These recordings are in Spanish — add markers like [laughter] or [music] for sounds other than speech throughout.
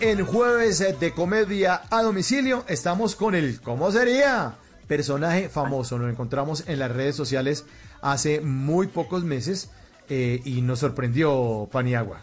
en jueves de comedia a domicilio. Estamos con el ¿Cómo sería? Personaje famoso. Nos encontramos en las redes sociales hace muy pocos meses eh, y nos sorprendió Paniagua.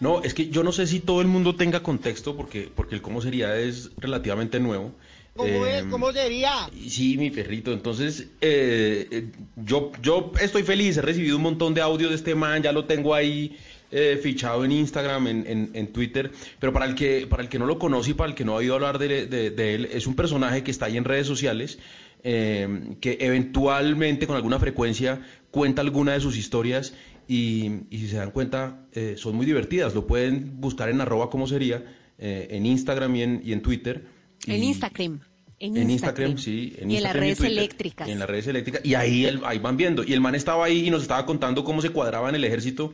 No, es que yo no sé si todo el mundo tenga contexto porque, porque el cómo sería es relativamente nuevo. ¿Cómo es? Eh, ¿Cómo sería? Sí, mi perrito. Entonces, eh, eh, yo, yo estoy feliz. He recibido un montón de audio de este man. Ya lo tengo ahí eh, fichado en Instagram, en, en- en Twitter. Pero para el que para el que no lo conoce y para el que no ha oído hablar de, de- de él, es un personaje que está ahí en redes sociales. eh, que eventualmente, con alguna frecuencia, cuenta alguna de sus historias. Y, y si se dan cuenta, eh, son muy divertidas. Lo pueden buscar en arroba como sería, eh, en Instagram y en, y en Twitter. En Instagram. En, en Instagram, Instagram, sí. En y en las Instagram redes Twitter, eléctricas. y en las redes eléctricas. Y ahí, el- ahí van viendo. Y el man estaba ahí y nos estaba contando cómo se cuadraba en el ejército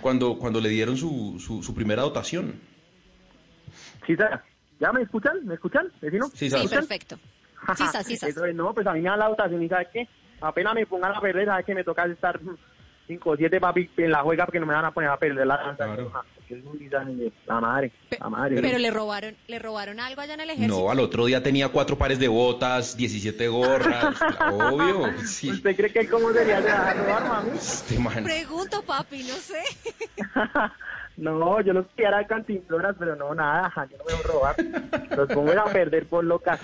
cuando, cuando le dieron su, su, su primera dotación. Sí, Sara. ¿Ya me escuchan? ¿Me escuchan, vecino? Sí, [laughs] Sí, perfecto. Sisas, sisas. Eso es, no, pues a mí me dan la dotación y ¿sabes qué? Apenas me pongan a perder, ¿sabes qué? Me toca estar 5 o 7 papi en la juega porque no me van a poner a perder la danza. Claro. Porque es un guisaje, La madre, Pe- la madre. Pero le robaron, le robaron algo allá en el ejército. No, al otro día tenía cuatro pares de botas, 17 gorras. [laughs] [laughs] obvio. Sí. ¿Usted cree que cómo sería de a robar, mami? Este man. Pregunto, papi, no sé. [laughs] no, yo los quiero a cantimploras, pero no, nada, yo no me voy a robar. Los pongo a perder por locas.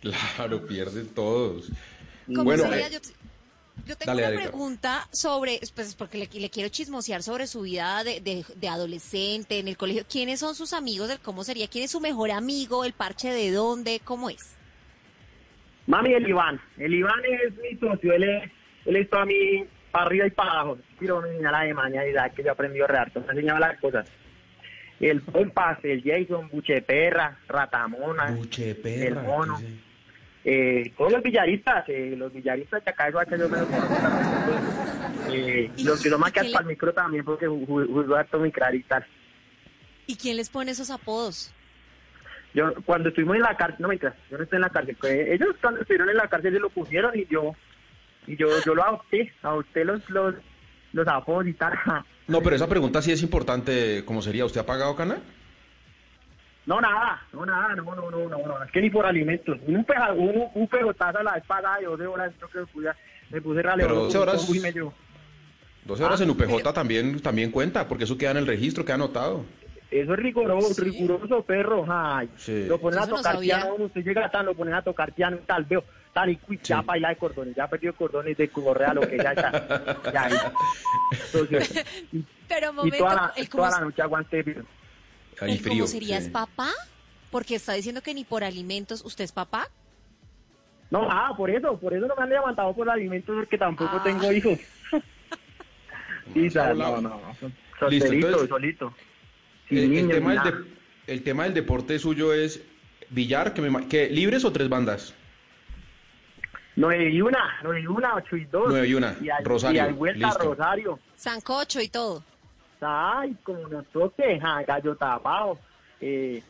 Claro, pierden todos. ¿Cómo Bueno, sería? eh, Yo, yo tengo dale, una dale, pregunta sobre, pues porque le, le quiero chismosear sobre su vida de, de- de adolescente en el colegio. ¿Quiénes son sus amigos del cómo sería? ¿Quién es su mejor amigo? ¿El parche de dónde? ¿Cómo es? Mami, el Iván. El Iván es mi socio. Él es, él es para mí para arriba y para abajo. Quiero enseña la de mañana y da que yo aprendí a rear. Me ha enseñado las cosas. El Pompas, el Jason, Bucheperra, Ratamona, Buche el perra. mono. dice. Eh, todos los villaristas, eh, los villaristas que acá eso que yo me los conozco también. Eh, ¿Y- los que y más que para el micro también porque ju- ju- jugó harto micraritas. ¿Y quién les pone esos apodos? Yo, cuando estuvimos en la cárcel, no me yo no estoy en la cárcel, fue- ellos cuando estuvieron en la cárcel se lo pusieron y yo, y yo, yo lo adopté, adopté los, los, los apodos y tal. No, pero esa pregunta sí es importante. ¿Cómo sería? ¿Usted ha pagado cana? No, nada, no, nada, no, no, no, no, no, es que ni por alimentos. Un, peja, un, un pegotazo a la espada de 12 horas, creo que me puse, me puse raleado. Pero 12 horas- Uy, me llevó. 12 horas Ah, en UPJ también, también cuenta, porque eso queda en el registro, queda anotado. Eso es riguroso, Sí. riguroso, perro. Ay, Sí. Lo ponen a Eso no tocar sabía. piano, usted llega tan, lo ponen a tocar piano, tal, veo, tal, y cuy, ya Sí. baila de cordones, ya perdió cordones de correa, lo que ya está. [laughs] ya. Entonces, [laughs] y, Pero y momento, toda la, el toda la noche aguante. pero- Cómo sería sí. es papá? Porque está diciendo que ni por alimentos, ¿usted es papá? No, ah, por eso, por eso no me han levantado por alimentos, porque tampoco Ah. tengo hijos. [laughs] Sí, no, volado. no, Listo, solterito, entonces- solito. El, Sin el niños, tema del nada. de- el tema del deporte suyo es billar, que, me, que libres o tres bandas. Nueve y una, nueve y una, ocho y dos. Nueve y una, Y hay, Rosario, Y hay vuelta listo. Rosario. Sancocho y todo. Ay, como nos toque, ja, gallo tapado, eh,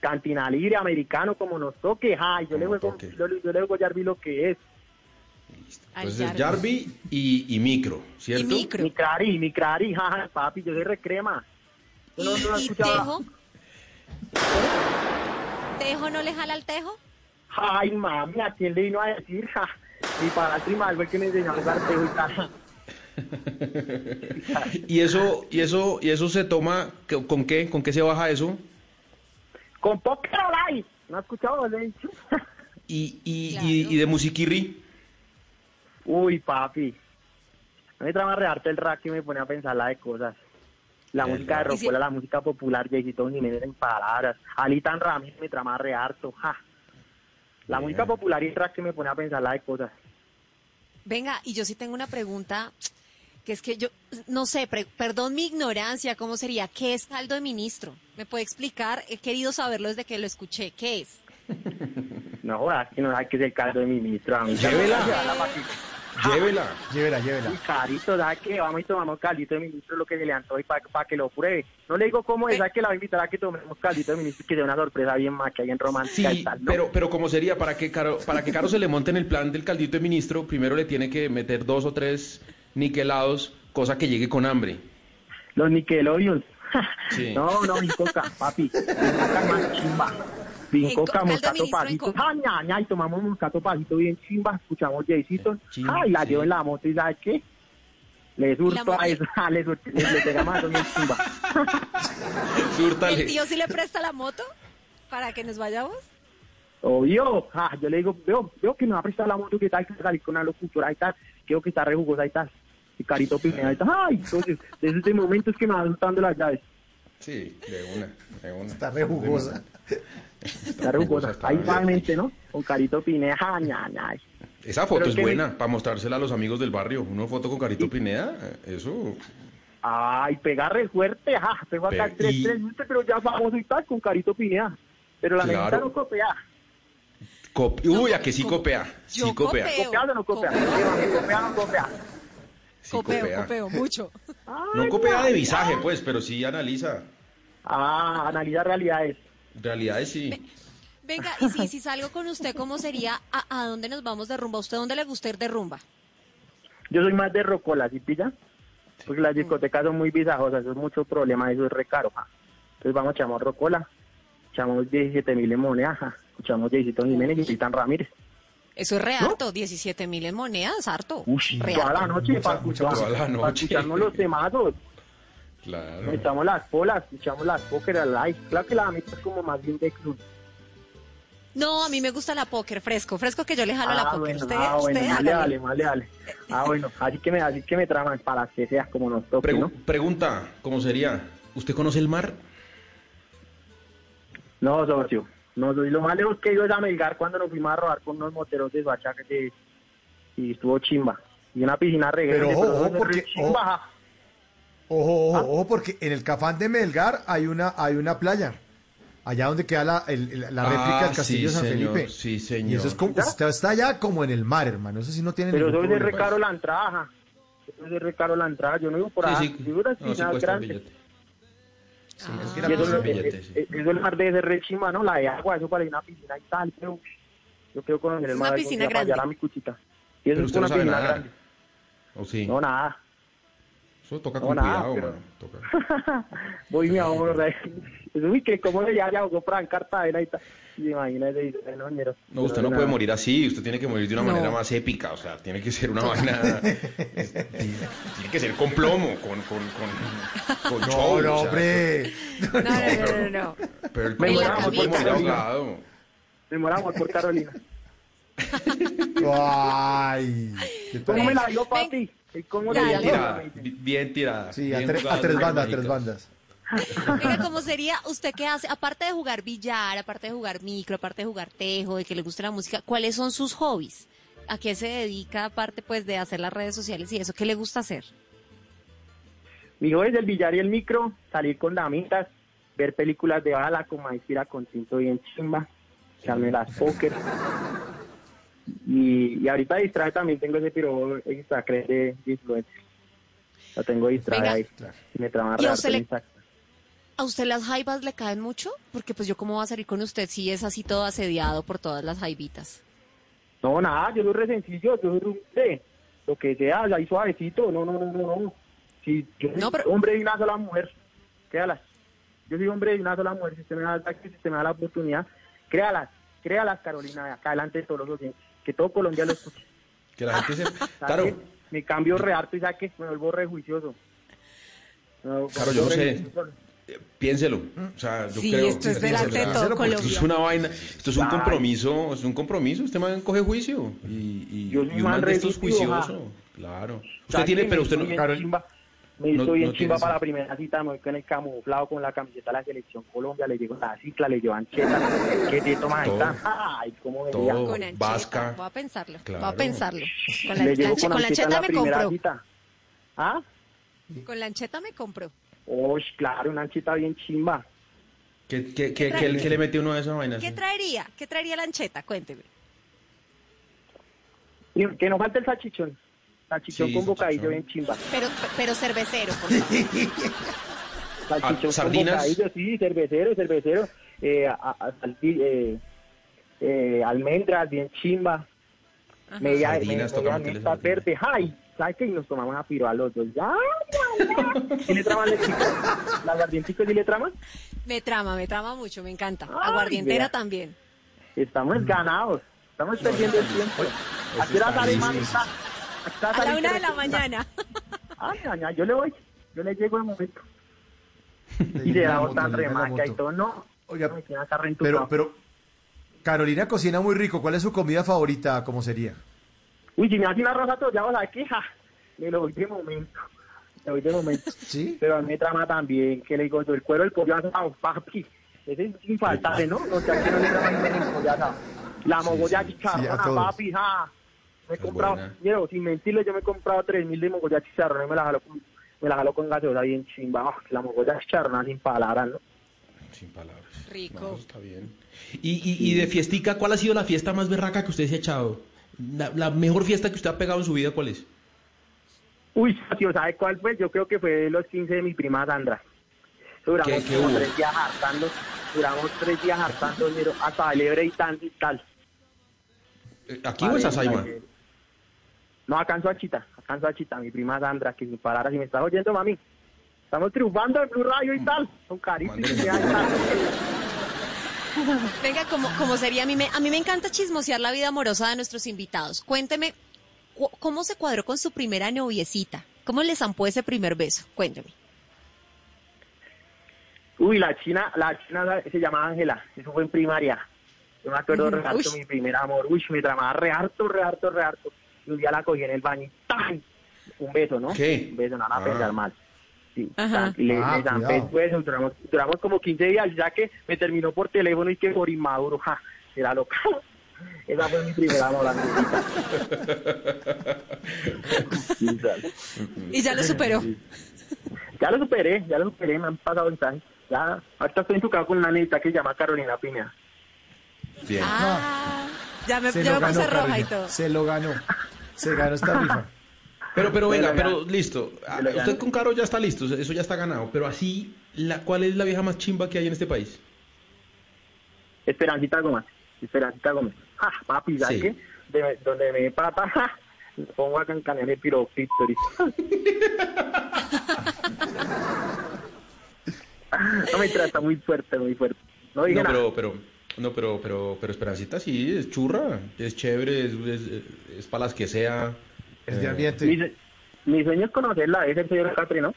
cantina libre americano, como nos toque, ay, yo le juego, yo, le- yo le juego a Jarvis lo que es, Entonces. Jarvi y, y micro, ¿cierto? Y micro. mi crari, mi crari, jaja, papi, yo soy recrema. ¿Y, ¿Tú no- y? Tejo? ¿Tejo no le jala al Tejo? Ay, mami, ¿a quién le vino a decir? Ja, mi padrastro fue el que me enseñó a jugar tejo y tal. [laughs] Y eso, y eso, y eso se toma, ¿con qué? ¿Con qué se baja eso? Con Poker Live, ¿no has escuchado? [laughs] Y, y, Claro. y, y de musiquirri, Uy, papi. A mí me trama rearte el rap y me pone a pensar la de cosas. La El música de. Y si- Rocola, la música popular, Jaycito Jiménez en palabras. Alitan Ramírez me trama re harto, ja. La Bien. música popular y el rap que me pone a pensar la de cosas. Venga, y yo sí tengo una pregunta, que es que yo, no sé, pre- perdón mi ignorancia, ¿cómo sería? ¿Qué es caldo de ministro? ¿Me puede explicar? He querido saberlo desde que lo escuché. ¿Qué es? [laughs] No jodas, que no sabes que es el caldo de mi ministro. A mí Llévela. Llévela, llévela. Llévela. Uy, carito, ¿sabes qué? Vamos y tomamos caldito de ministro, lo que se le antojó y para que lo pruebe. No le digo cómo es, ¿sabes que la voy a invitar a que tomemos caldito de ministro y que sea una sorpresa bien macha, bien romántica y tal, ¿no? pero, pero como sería, para que Caro, para que Caro se le monte en el plan del caldito de ministro, primero le tiene que meter dos o tres niquelados, cosa que llegue con hambre. Los Nickelodeon. [laughs] Sí. No, no, Vincoca, papi. Vincoca chimba. Vincoca, moscato ministro en pasito. coca. Ah, ña, ña, y tomamos moscato pasito bien chimba. Escuchamos Jaycito. Chimba, Ah, y la sí. llevo en la moto y ¿sabes qué? Le surto mo- a eso, ah, [laughs] le, surto- le, le pegamos a eso bien chimba. [laughs] Súrtale. ¿El tío sí le presta la moto para que nos vayamos? Obvio, ah, yo le digo, veo, veo que me va a prestar la moto que tal, que salir con una locutora y tal, creo que está re jugosa y tal, y Carito Pineda y tal, ay, entonces, desde ese momento es que me van soltando las llaves, Sí, de una, de una. Está re jugosa. está re jugosa, está ahí vagamente, ¿no? Con Carito Pineda, ah, ña, ña. Esa foto Pero es que- buena para mostrársela a los amigos del barrio. Una foto con Carito Pineda, eh, eso. Ay, pega re fuerte, ajá, pego acá Pe- tres, y- tres minutos, pero ya famoso y tal, con Carito Pineda, pero la Claro. neta no copia, Cop- Uy, a que sí co- copea. Sí copea. copia o no copia, Copeo. Copia, copia o no copia. Sí copeo, copea. copeo, mucho. No ña, de visaje, pues, pero sí analiza. Ah, analiza realidades. Realidades sí. Venga, y si, si salgo con usted, ¿cómo sería? ¿A, a dónde nos vamos de rumba? ¿A usted dónde le gusta ir de rumba? Yo soy más de rocola, ¿sí pilla? Porque las discotecas son muy visajosas, eso es mucho problema, eso es re caro. ja. Entonces vamos, echamos rocola, echamos 17 mil en moneda, ja. escuchamos Jaycito Jiménez y Titán Ramírez. Eso es re harto, 17 mil en monedas, harto. Uy, Re toda harto. la noche, para, mucha escuchar, música. Toda la para escucharnos los temazos. Claro. Echamos las polas, echamos las póker al live. Claro que la mitad es como más bien de club. No, a mí me gusta la póker, fresco, fresco que yo le jalo la Ah, póker. bueno, usted, ah, bueno, usted hágale. dale. Ah, bueno, así que me, así que me traman para que seas como nos toque, Pregu- ¿no? Pregunta, ¿cómo sería? ¿Usted conoce el mar? No, socio. No, soy lo más lejos que yo es a Melgar cuando nos fuimos a robar con unos moteros de Suacha que y estuvo chimba. Y una piscina re Pero ojo, ojo, porque-. Ojo, ojo, Ah. ojo, porque en el Cafán de Melgar hay una, hay una playa. Allá donde queda la, el- la réplica Ah, del Castillo sí, de San señor, Felipe. sí, señor. Y eso es como, usted está allá como en el mar, hermano. Eso sí no tiene Pero eso es de re problema. caro la entrada, ja. Eso es de re caro la entrada. Yo no vivo por ahí. sí. No, sí Ah. es que Y la eso, cuesta un es- billete, es- sí. es- eso el mar re chimba, ¿no? La de agua, eso para ir a una piscina y tal. Pero yo quiero conocer Es el una mar piscina día para hallar grande. a mi cuchita. Y eso es no una piscina grande. ¿O sí? No, nada. Eso toca No, con nada, cuidado, pero-. Toca. [laughs] Voy mi amor, [laughs] uy, que cómo le ya ya jugó Fran Cartagena y tal. Dice, no, ñero. No, usted no nada. puede morir así, usted tiene que morir de una No. manera más épica, o sea, tiene que ser una vaina... [laughs] tiene que ser con plomo, con, con, con, con No, show, no, o sea, hombre. No, no, no, no, no. Pero el Me plomo moramos no puede por morir Carolina. ahogado. Me moramos por Carolina. Ay. ¿Cómo me la dio, papi? ¿Y ¿Cómo. Bien tirada, bi- bien tirada. Sí, a, tres bandas, a tres bandas. Venga, ¿cómo sería usted qué hace? Aparte de jugar billar, aparte de jugar micro, aparte de jugar tejo, de que le guste la música, ¿cuáles son sus hobbies? ¿A qué se dedica aparte pues de hacer las redes sociales y eso? ¿Qué le gusta hacer? Mi hijo es el billar y el micro, salir con damitas, ver películas de bala como Inspira con tinto bien chimba, echarme las póker. Y, y ahorita distrae también tengo ese piro extra de, de influencer. Lo tengo distraído Venga. ahí. Me trama ¿Y a usted harto le- el Instagram. ¿A usted las jaivas le caen mucho? Porque pues yo cómo voy a salir con usted si es así todo asediado por todas las jaivitas. No, nada, yo soy re sencillo, yo soy re. Lo que sea, ahí suavecito, no, no, no, no, no. Si yo soy No, pero- hombre de una sola mujer, créalas. Yo soy hombre de una sola mujer, si usted me da, el- si usted me da la oportunidad, créalas, créalas, Carolina, acá adelante de todos los oyentes, que todo Colombia lo escuche. Que la gente se... [laughs] ¿Sabe Claro? Me cambio re harto y saque, me vuelvo re juicioso. No, Claro, yo no sé. juicioso. eh, piénselo. O sea, yo Sí, creo... esto es delante de todo porque Esto Colombia. es una vaina, esto es un compromiso, es un compromiso, este man coge juicio y, y, Yo y un man de estos juicioso, claro. Usted ¿Sabe tiene, pero usted no, Carol- chimba, me no- hizo bien no chimba tiene para la primera cita, me voy con el camuflado, con la camiseta de la selección Colombia, le llevo la cicla, le llevan cheta, que te Todo. esta, ay, cómo Todo. veía. Con ancheta, vasca. voy a pensarlo, voy Claro. a pensarlo. Con la, lanche- con con la ancheta la me primera compró. cita. ¿Ah? Con la ancheta me compró. Uy, claro, una ancheta bien chimba. ¿qué, qué, qué, qué- qué le mete uno a esa vaina? ¿Qué traería? ¿Qué traería la ancheta? Cuénteme. Que no falte el salchichón. Salchichón Sí, con bocadillo salchichón. bien chimba. Pero, pero cervecero, por favor. [laughs] Salchichón Ah, con ¿sardinas? bocadillo, sí, cervecero, cervecero. Eh, a- a- eh, eh, almendras bien chimba. Ajá. Media, Sardinas, media, media verde. ¡Ay! ¿sabes qué? Y nos tomamos a piro a los dos. ¡Ya, ya, ya! ¿Sí le traman el chico? [laughs] ¿Las aguardienticos sí le traman? Me trama, me trama mucho, me encanta. Ay, Aguardientera vea. también. Estamos ganados. Estamos perdiendo el tiempo. ¿A qué hora está? ¿A la una de la mañana. Ay, ya, ya, yo le voy. Yo le llego de momento. [laughs] Y la la le llega la remaca y todo. No. Oiga, No Pero, pero, Carolina cocina muy rico. ¿Cuál es su comida favorita? ¿Cómo sería? Uy, si me hace una rosa ya vas a aquí, ja, me lo voy de momento. Me voy de momento. [laughs] ¿Sí? Pero a mí me trama también, que le digo yo, el cuero del pollo asado, papi. Ese es infaltable, ¿no? No sé a quién no le trama el pollo asado. La mogolla sí, chicharrona, sí, a todos. papi, ja. Me he Es comprado, mira, sin mentirle, yo me he comprado 3.000 de mogolla chicharrona y me la jalo con, me la jalo con gaseosa bien chimba. Ah, la mogolla chicharrona sin palabras, ¿no? Sin palabras. Rico. No, está bien. Y, y, y de fiestica, ¿cuál ha sido la fiesta más berraca que usted se ha echado? La, la mejor fiesta que usted ha pegado en su vida, ¿cuál es? Uy, tío, ¿sabe cuál fue? Yo creo que fue los 15 de mi prima Sandra. Duramos ¿Qué- qué como tres días hartando, duramos tres días hartando, pero hasta celebre y tanto y tal. Eh, ¿Aquí o en Sasaima? No, acá en Suachita, acá en Suachita, mi prima Sandra, que sin palabras, si me estás oyendo, mami. Estamos triunfando en Blue Radio y tal, con carita y Mándele tal. Venga, como, como sería, a mí, me, a mí me encanta chismosear la vida amorosa de nuestros invitados. Cuénteme, cu- ¿cómo se cuadró con su primera noviecita? ¿Cómo le zampó ese primer beso? Cuénteme. Uy, la china, la china se llamaba Ángela, eso fue en primaria. Yo me acuerdo re harto mi primer amor, uy, me tramaba re harto, re harto, re harto. Y un día la cogí en el baño ¡tan! Un beso, ¿no? ¿Qué? Un beso, no van a Ah. pensar mal. Sí, Ajá. tan- y le, Ah, le duramos, duramos como 15 días, ya que me terminó por teléfono y que por inmaduro, ja, era loca. [laughs] Esa fue mi primera [laughs] sale. Y ya lo superó. Ya lo superé, ya lo superé, me han pasado mensajes. Ya, ahorita estoy en tu casa con una niñita que se llama Carolina Piña. Bien. Ah, ya me, ya me puse ganó, roja y todo. Se lo ganó. Se ganó esta rifa. Pero, pero venga, pero listo. Ah. Usted con Caro ya está listo, eso ya está ganado. Pero así, la, ¿cuál es la vieja más chimba que hay en este país? Esperancita Gómez, Esperancita Gómez. Ja, papi, ¿sabes Sí. qué? De- donde me pata, [laughs] ja, pongo acá en canal de piroclítoris. no me trata muy fuerte, muy fuerte. No dije No, nada. pero, pero, no, pero, pero, pero Esperancita sí, es churra, es chévere, es, es, es para las que sea. Es de Eh, Mi, ambiente. mi sueño es conocerla, es el señor Capri, ¿no?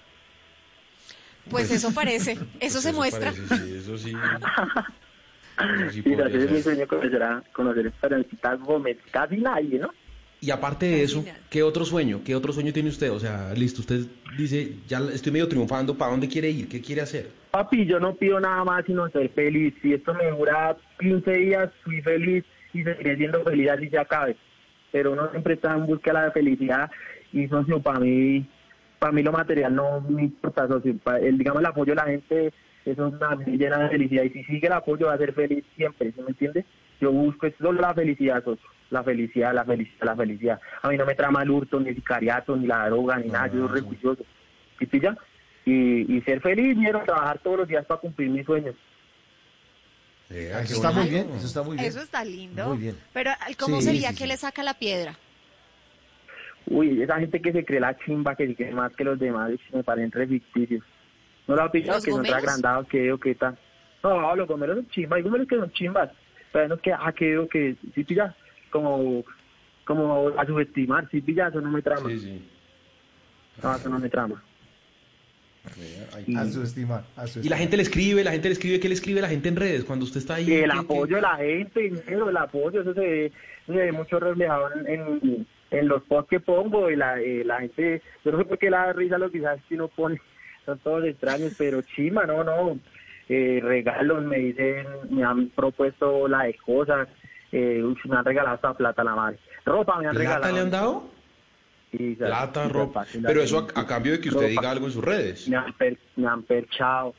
Pues eso parece, eso pues se muestra. parece, sí, eso sí. Eso sí [laughs] es mi sueño conocer a, conocer a Esperancita Gómez. Casi nadie, ¿no? Y aparte de eso. ¿qué otro sueño? ¿Qué otro sueño tiene usted? O sea, listo, usted dice, ya estoy medio triunfando, ¿para dónde quiere ir? ¿Qué quiere hacer? Papi, yo no pido nada más sino ser feliz. Si esto me dura 15 días, fui feliz y seguiré siendo feliz así se acabe. Pero uno siempre está en búsqueda de la felicidad y socio, para mí, para mí lo material no me importa, socio. El, digamos, el apoyo de la gente, eso es una llena de felicidad. Y si sigue el apoyo, va a ser feliz siempre, ¿sí me entiende? Yo busco es solo la felicidad, socio. La felicidad, la felicidad, la felicidad. A mí no me trama el hurto, ni el sicariato, ni la droga, ni nada. Yo soy re juicioso. ¿Sí pilla? Y, y ser feliz, quiero trabajar todos los días para cumplir mis sueños. Eh, Eso está muy bien, eso está muy bien. Eso está lindo. Muy bien. Pero ¿cómo Sí, sería sí, que sí. le saca la piedra? Uy, esa gente que se cree la chimba, que cree más que los demás, me parecen re ficticios. ¿No lo ha pillado? ¿Los Que son gomeros? agrandados, que o qué tal. No, los gomeros son chimbas, hay gomeros que son chimbas. Pero no que, ah, que o que, sí pilla, como, como a subestimar, sí pilla, eso no me trama. Sí, sí. No, eso no me trama. Y- A su estima. A su Y la gente le escribe, la gente le escribe, ¿qué le escribe la gente en redes cuando usted está ahí? El ¿Qué- qué- apoyo de la gente, negro, el apoyo, eso se ve, se ve mucho reflejado en, en, en los posts que pongo y la, eh, la gente, yo no sé por qué la risa los quizás que uno pone, [laughs] son todos extraños, pero chima, no, no, eh, regalos, me dicen, me han propuesto la de cosas, eh, uy, me han regalado hasta plata la madre, ropa me han regalado. ¿Plata le han dado? ¿Sabes? Plata, ropa. Pero eso a, a cambio de que usted Ropa. diga algo en sus redes. me han, per- me han perchado.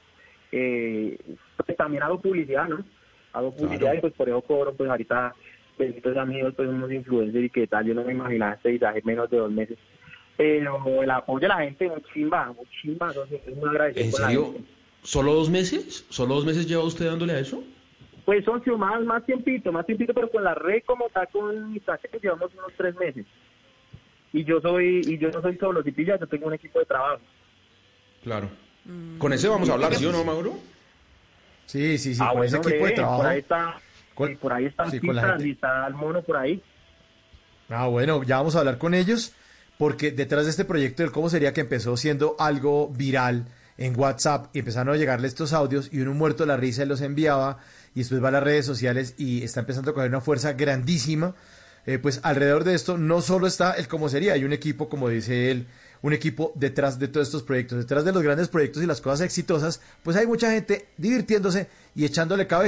Eh, pues también hago publicidad, ¿no? Hago publicidad Claro. y pues por eso cobro, pues ahorita benditos amigos, pues unos influencers y qué tal, yo no me imaginaba este visaje en menos de dos meses. Pero el apoyo de la gente, muy chimba, muy chimba, entonces es muy agradecido ¿En serio? ¿Solo dos meses? ¿Solo dos meses lleva usted dándole a eso? Pues socio, más, más tiempito, más tiempito, pero con la red como está con que llevamos unos tres meses. Y yo soy y yo no soy solo, si pilla, yo tengo un equipo de trabajo. Claro. Con ese vamos a hablar, ¿sí o no, Mauro? Sí, sí, sí, ah, con bueno, ese equipo de trabajo. por ahí está, Con- por ahí están sí, y está el mono por ahí. Ah, bueno, ya vamos a hablar con ellos, porque detrás de este proyecto del cómo sería que empezó siendo algo viral en WhatsApp y empezaron a llegarle estos audios y uno muerto de la risa los enviaba y después va a las redes sociales y está empezando a coger una fuerza grandísima. Eh, pues alrededor de esto no solo está el cómo sería, hay un equipo, como dice él, un equipo detrás de todos estos proyectos, detrás de los grandes proyectos y las cosas exitosas, pues hay mucha gente divirtiéndose y echándole cabeza.